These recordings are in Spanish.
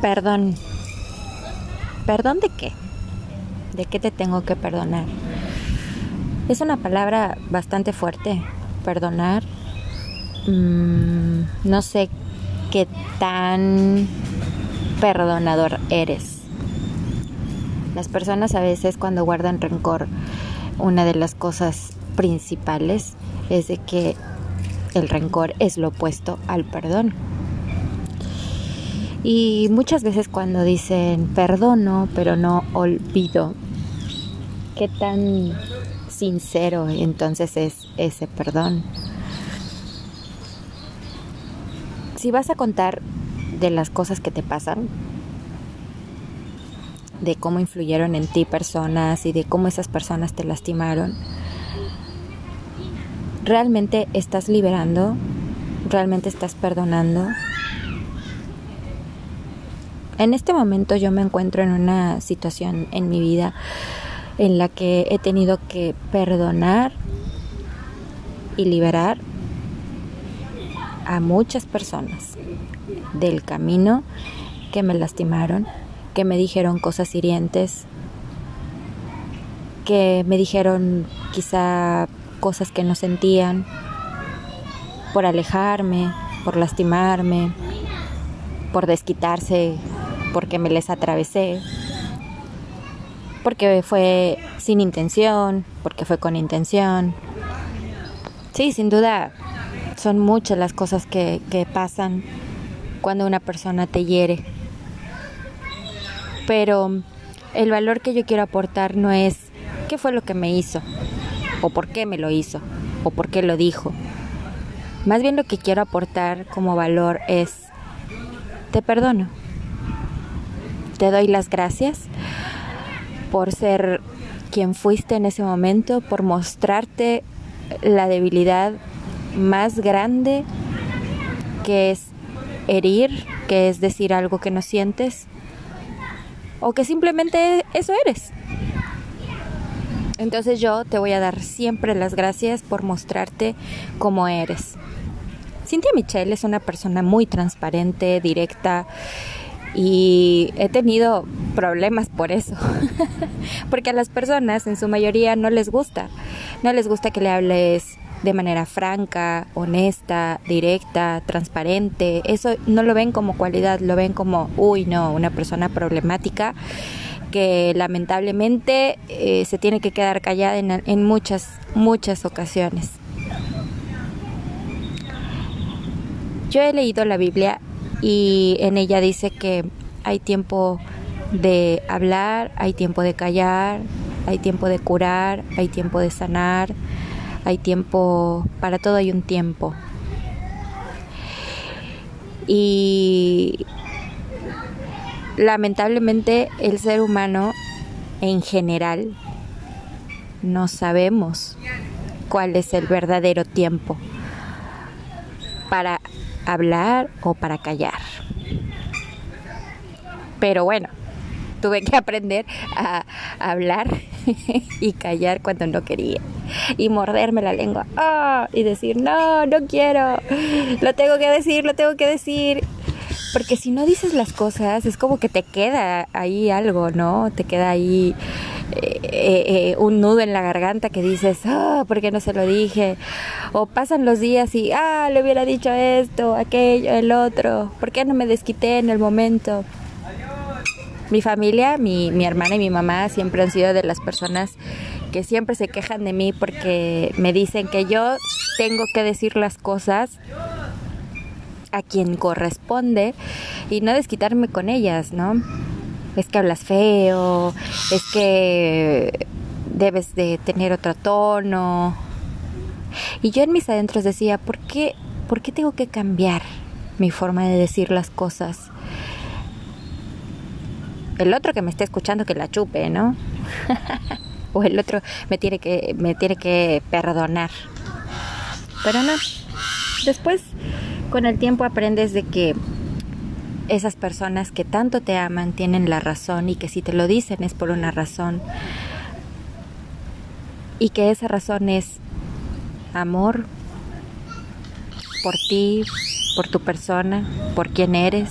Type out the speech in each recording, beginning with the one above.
Perdón. ¿Perdón de qué? ¿De qué te tengo que perdonar? Es una palabra bastante fuerte. Perdonar. Mm, no sé qué tan perdonador eres. Las personas a veces cuando guardan rencor, una de las cosas principales es de que el rencor es lo opuesto al perdón. Y muchas veces cuando dicen perdono, pero no olvido, ¿qué tan sincero entonces es ese perdón? Si vas a contar de las cosas que te pasan, de cómo influyeron en ti personas y de cómo esas personas te lastimaron, ¿realmente estás liberando? ¿Realmente estás perdonando? En este momento yo me encuentro en una situación en mi vida en la que he tenido que perdonar y liberar a muchas personas del camino que me lastimaron, que me dijeron cosas hirientes, que me dijeron quizá cosas que no sentían, por alejarme, por lastimarme, por desquitarse porque me les atravesé, porque fue sin intención, porque fue con intención. Sí, sin duda son muchas las cosas que, que pasan cuando una persona te hiere. Pero el valor que yo quiero aportar no es qué fue lo que me hizo, o por qué me lo hizo, o por qué lo dijo. Más bien lo que quiero aportar como valor es, te perdono te doy las gracias por ser quien fuiste en ese momento, por mostrarte la debilidad más grande que es herir, que es decir algo que no sientes o que simplemente eso eres. Entonces yo te voy a dar siempre las gracias por mostrarte como eres. Cintia Michelle es una persona muy transparente, directa y he tenido problemas por eso, porque a las personas en su mayoría no les gusta, no les gusta que le hables de manera franca, honesta, directa, transparente, eso no lo ven como cualidad, lo ven como, uy, no, una persona problemática que lamentablemente eh, se tiene que quedar callada en, en muchas, muchas ocasiones. Yo he leído la Biblia y en ella dice que hay tiempo de hablar, hay tiempo de callar, hay tiempo de curar, hay tiempo de sanar, hay tiempo, para todo hay un tiempo. Y lamentablemente el ser humano en general no sabemos cuál es el verdadero tiempo para hablar o para callar. Pero bueno, tuve que aprender a hablar y callar cuando no quería. Y morderme la lengua. ¡ah! y decir, no, no quiero. Lo tengo que decir, lo tengo que decir. Porque si no dices las cosas, es como que te queda ahí algo, ¿no? Te queda ahí eh, eh, un nudo en la garganta que dices, ah, ¿por qué no se lo dije? O pasan los días y, ah, le hubiera dicho esto, aquello, el otro, ¿por qué no me desquité en el momento? Mi familia, mi, mi hermana y mi mamá siempre han sido de las personas que siempre se quejan de mí porque me dicen que yo tengo que decir las cosas a quien corresponde y no desquitarme con ellas, ¿no? Es que hablas feo, es que debes de tener otro tono. Y yo en mis adentros decía, ¿por qué, ¿por qué tengo que cambiar mi forma de decir las cosas? El otro que me esté escuchando que la chupe, ¿no? o el otro me tiene que me tiene que perdonar. Pero no. Después con el tiempo aprendes de que esas personas que tanto te aman tienen la razón y que si te lo dicen es por una razón. Y que esa razón es amor por ti, por tu persona, por quien eres.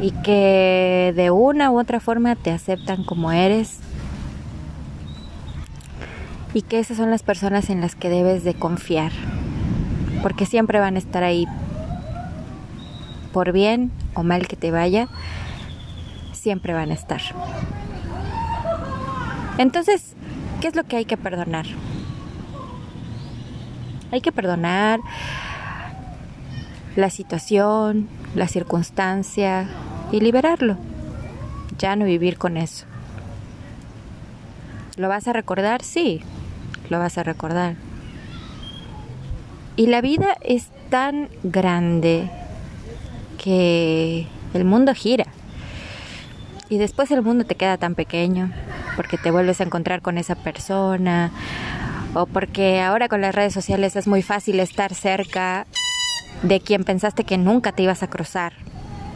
y que de una u otra forma te aceptan como eres. Y que esas son las personas en las que debes de confiar. Porque siempre van a estar ahí por bien o mal que te vaya siempre van a estar entonces ¿qué es lo que hay que perdonar? hay que perdonar la situación, la circunstancia y liberarlo. Ya no vivir con eso. ¿Lo vas a recordar? Sí, lo vas a recordar. Y la vida es tan grande que el mundo gira. Y después el mundo te queda tan pequeño porque te vuelves a encontrar con esa persona o porque ahora con las redes sociales es muy fácil estar cerca de quien pensaste que nunca te ibas a cruzar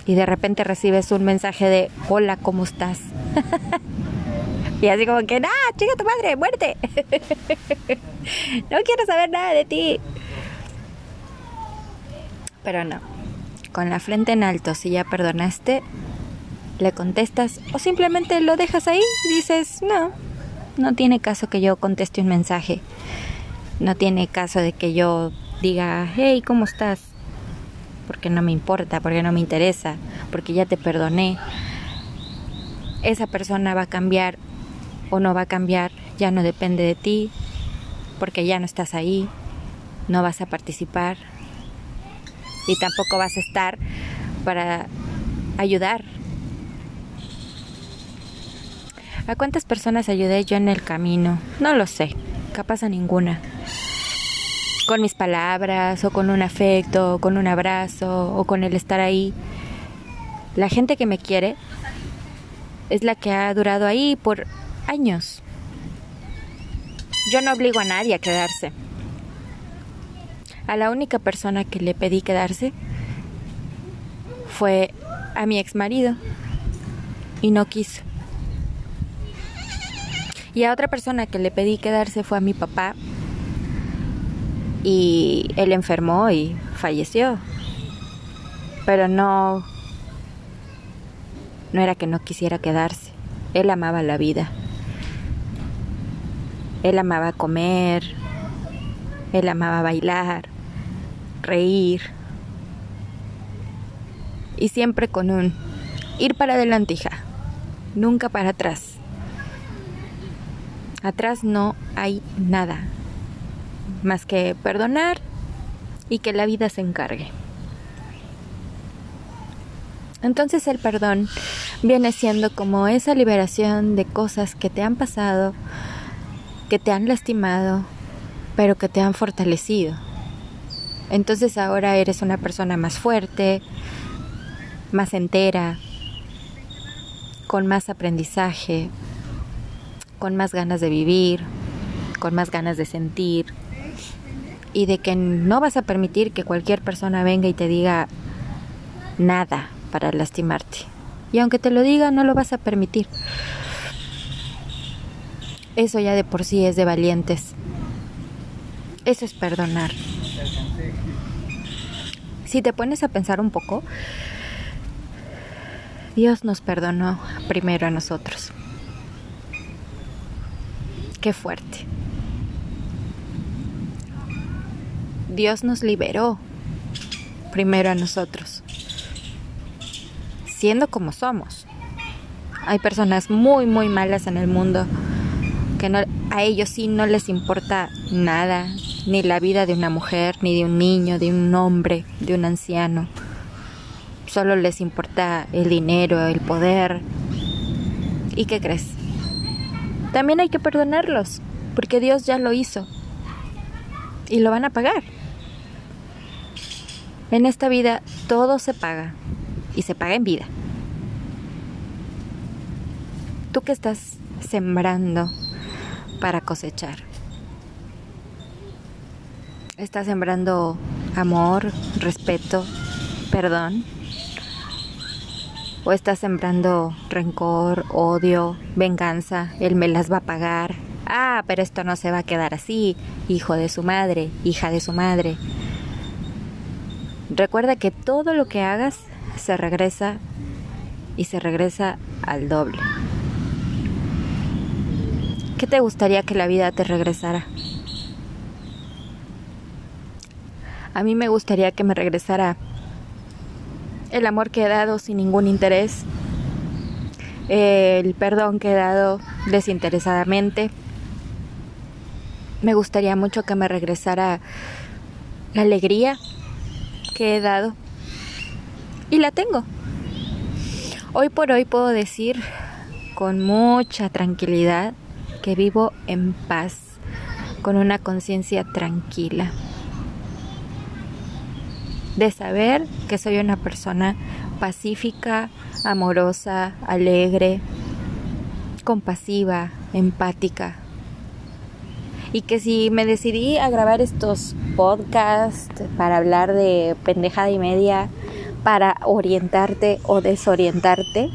y de repente recibes un mensaje de hola, ¿cómo estás? y así como que, ¡ah, chica tu madre, muerte! no quiero saber nada de ti. Pero no, con la frente en alto, si ya perdonaste, le contestas o simplemente lo dejas ahí dices, no, no tiene caso que yo conteste un mensaje. No tiene caso de que yo diga, hey, ¿cómo estás? Porque no me importa, porque no me interesa, porque ya te perdoné. Esa persona va a cambiar o no va a cambiar, ya no depende de ti, porque ya no estás ahí, no vas a participar y tampoco vas a estar para ayudar ¿A cuántas personas ayudé yo en el camino? No lo sé, capaz a ninguna. Con mis palabras, o con un afecto, o con un abrazo, o con el estar ahí. La gente que me quiere es la que ha durado ahí por años. Yo no obligo a nadie a quedarse. A la única persona que le pedí quedarse fue a mi ex marido y no quiso. Y a otra persona que le pedí quedarse fue a mi papá. Y él enfermó y falleció. Pero no... No era que no quisiera quedarse. Él amaba la vida. Él amaba comer. Él amaba bailar. Reír. Y siempre con un ir para adelante, hija. Nunca para atrás. Atrás no hay nada más que perdonar y que la vida se encargue. Entonces el perdón viene siendo como esa liberación de cosas que te han pasado, que te han lastimado, pero que te han fortalecido. Entonces ahora eres una persona más fuerte, más entera, con más aprendizaje, con más ganas de vivir, con más ganas de sentir y de que no vas a permitir que cualquier persona venga y te diga nada para lastimarte. Y aunque te lo diga, no lo vas a permitir. Eso ya de por sí es de valientes. Eso es perdonar. Si te pones a pensar un poco, Dios nos perdonó primero a nosotros. Qué fuerte. Dios nos liberó primero a nosotros, siendo como somos. Hay personas muy, muy malas en el mundo que no, a ellos sí no les importa nada, ni la vida de una mujer, ni de un niño, de un hombre, de un anciano. Solo les importa el dinero, el poder. ¿Y qué crees? también hay que perdonarlos, porque Dios ya lo hizo y lo van a pagar. En esta vida todo se paga y se paga en vida. Tú que estás sembrando para cosechar. Estás sembrando amor, respeto, perdón o estás sembrando rencor, odio, venganza, él me las va a pagar. Ah, pero esto no se va a quedar así, hijo de su madre, hija de su madre. Recuerda que todo lo que hagas se regresa y se regresa al doble. ¿Qué te gustaría que la vida te regresara? A mí me gustaría que me regresara el amor que he dado sin ningún interés, el perdón que he dado desinteresadamente. Me gustaría mucho que me regresara la alegría que he dado. Y la tengo. Hoy por hoy puedo decir con mucha tranquilidad que vivo en paz, con una conciencia tranquila de saber que soy una persona pacífica, amorosa, alegre, compasiva, empática. Y que si me decidí a grabar estos podcasts para hablar de pendejada y media, para orientarte o desorientarte,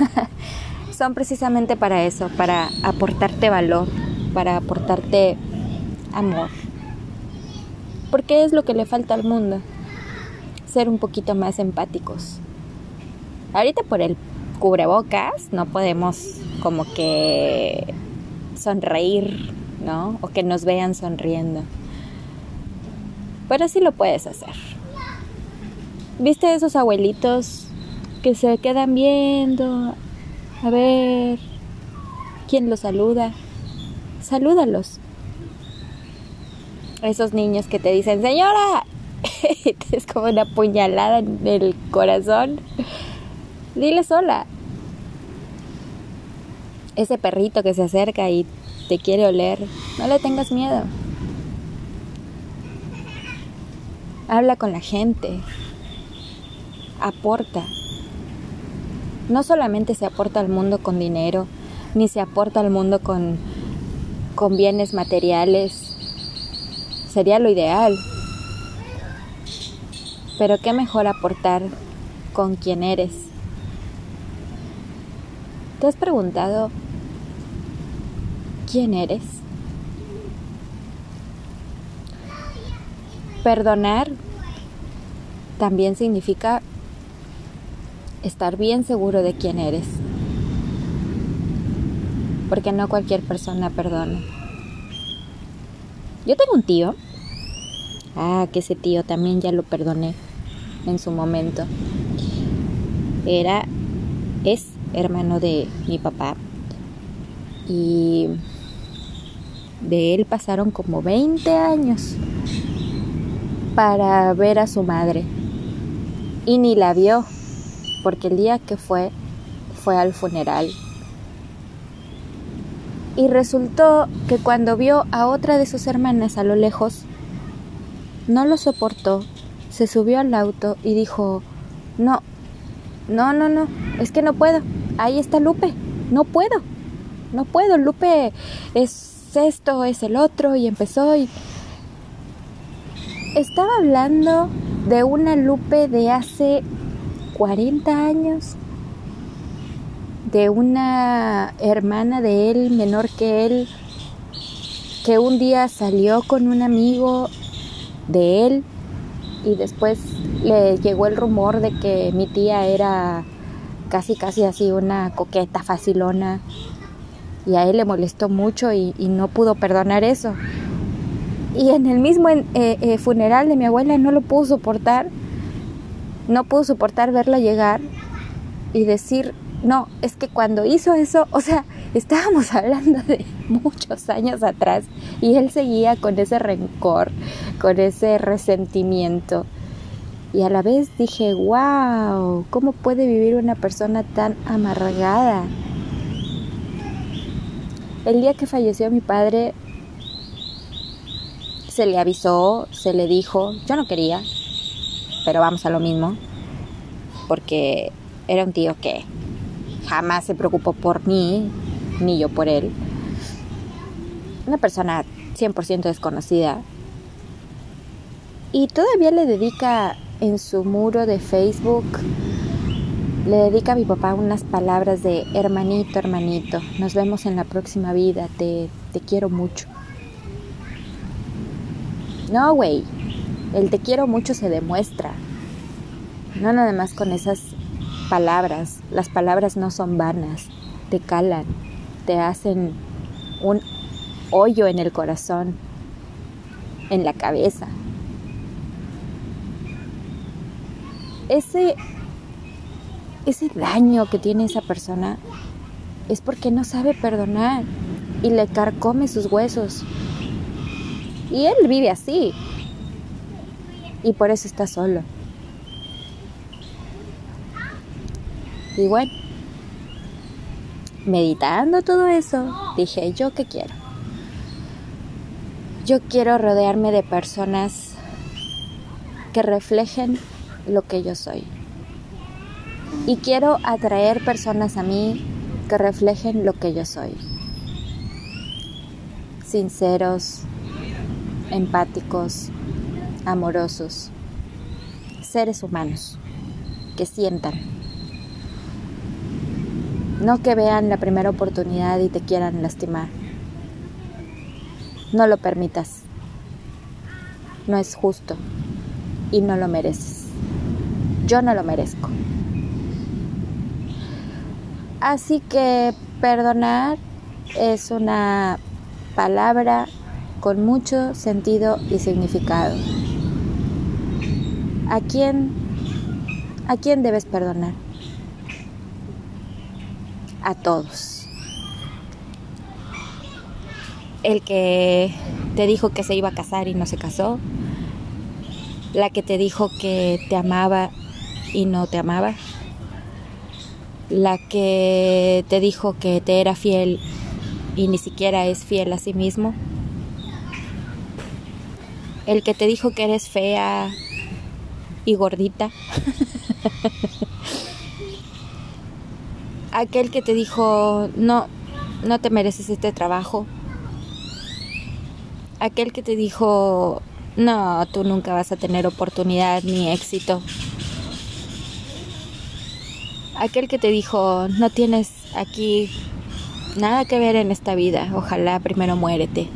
son precisamente para eso, para aportarte valor, para aportarte amor. Porque es lo que le falta al mundo. Ser un poquito más empáticos. Ahorita por el cubrebocas no podemos como que sonreír, ¿no? O que nos vean sonriendo. Pero sí lo puedes hacer. ¿Viste esos abuelitos que se quedan viendo? A ver, ¿quién los saluda? Salúdalos esos niños que te dicen, señora, es como una puñalada en el corazón. Dile sola. Ese perrito que se acerca y te quiere oler, no le tengas miedo. Habla con la gente. Aporta. No solamente se aporta al mundo con dinero, ni se aporta al mundo con, con bienes materiales, sería lo ideal. Pero qué mejor aportar con quien eres. ¿Te has preguntado quién eres? Perdonar también significa estar bien seguro de quién eres. Porque no cualquier persona perdona. Yo tengo un tío Ah, que ese tío también ya lo perdoné en su momento. Era, es hermano de mi papá. Y de él pasaron como 20 años para ver a su madre. Y ni la vio, porque el día que fue, fue al funeral. Y resultó que cuando vio a otra de sus hermanas a lo lejos, no lo soportó, se subió al auto y dijo, no, no, no, no, es que no puedo, ahí está Lupe, no puedo, no puedo, Lupe es esto, es el otro y empezó y... Estaba hablando de una Lupe de hace 40 años, de una hermana de él, menor que él, que un día salió con un amigo de él. Y después le llegó el rumor de que mi tía era casi casi así una coqueta facilona. Y a él le molestó mucho y, no pudo perdonar eso. Y en el mismo eh, eh, funeral de mi abuela no lo pudo soportar, no pudo soportar verla llegar y decir, no, es que cuando hizo eso, o sea, estábamos hablando de muchos años atrás y él seguía con ese rencor, con ese resentimiento. Y a la vez dije, wow, ¿cómo puede vivir una persona tan amargada? El día que falleció mi padre, se le avisó, se le dijo, yo no quería, pero vamos a lo mismo, porque era un tío que jamás se preocupó por mí, ni yo por él. Una persona 100% desconocida. Y todavía le dedica en su muro de Facebook, le dedica a mi papá unas palabras de hermanito, hermanito, nos vemos en la próxima vida, te, te quiero mucho. No, güey, el te quiero mucho se demuestra. No nada más con esas palabras. Las palabras no son vanas, te calan, te hacen un hoyo en el corazón, en la cabeza. Ese, ese daño que tiene esa persona es porque no sabe perdonar y le carcome sus huesos. Y él vive así. Y por eso está solo. Y bueno, meditando todo eso, dije, ¿yo qué quiero? Yo quiero rodearme de personas que reflejen lo que yo soy. Y quiero atraer personas a mí que reflejen lo que yo soy. Sinceros, empáticos, amorosos, seres humanos, que sientan. No que vean la primera oportunidad y te quieran lastimar. No lo permitas. No es justo y no lo mereces. Yo no lo merezco. Así que perdonar es una palabra con mucho sentido y significado. ¿A quién, a quién debes perdonar? A todos. El que te dijo que se iba a casar y no se casó. La que te dijo que te amaba y no te amaba. La que te dijo que te era fiel y ni siquiera es fiel a sí mismo el que te dijo que eres fea y gordita, aquel que te dijo no, no te mereces este trabajo, aquel que te dijo no, tú nunca vas a tener oportunidad ni éxito, aquel que te dijo no tienes aquí nada que ver en esta vida, ojalá primero muérete.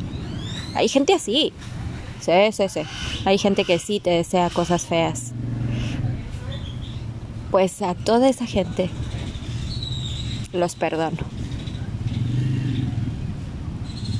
Hay gente así. Sí, sí, sí. Hay gente que sí te desea cosas feas. Pues a toda esa gente los perdono.